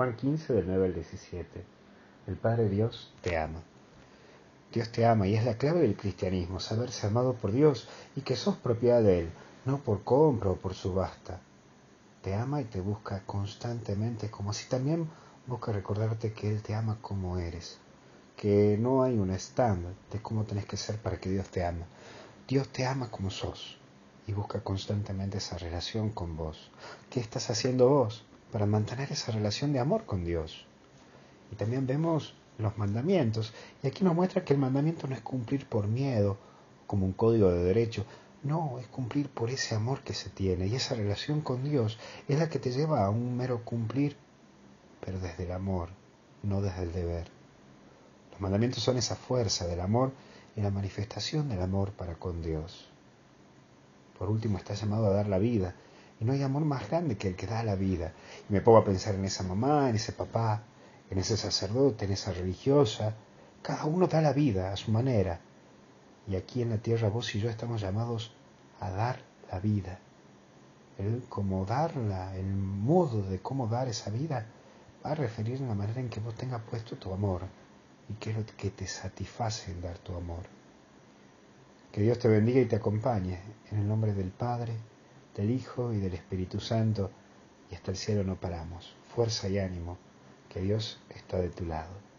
Juan 15 del 9 al 17. El Padre Dios te ama. Dios te ama y es la clave del cristianismo, saberse amado por Dios y que sos propiedad de Él, no por compra o por subasta. Te ama y te busca constantemente, como si también busca recordarte que Él te ama como eres, que no hay un estándar de cómo tenés que ser para que Dios te ama. Dios te ama como sos y busca constantemente esa relación con vos. ¿Qué estás haciendo vos para mantener esa relación de amor con Dios? Y también vemos los mandamientos. Y aquí nos muestra que el mandamiento no es cumplir por miedo, como un código de derecho. No, es cumplir por ese amor que se tiene. Y esa relación con Dios es la que te lleva a un mero cumplir, pero desde el amor, no desde el deber. Los mandamientos son esa fuerza del amor y la manifestación del amor para con Dios. Por último, está llamado a dar la vida. Y no hay amor más grande que el que da la vida. Y me pongo a pensar en esa mamá, en ese papá, en ese sacerdote, en esa religiosa. Cada uno da la vida a su manera. Y aquí en la tierra vos y yo estamos llamados a dar la vida. El cómo darla, el modo de cómo dar esa vida, va a referir a la manera en que vos tengas puesto tu amor y que es lo que te satisface en dar tu amor. Que Dios te bendiga y te acompañe en el nombre del Padre, del Hijo y del Espíritu Santo, y hasta el cielo no paramos. Fuerza y ánimo que Dios está de tu lado.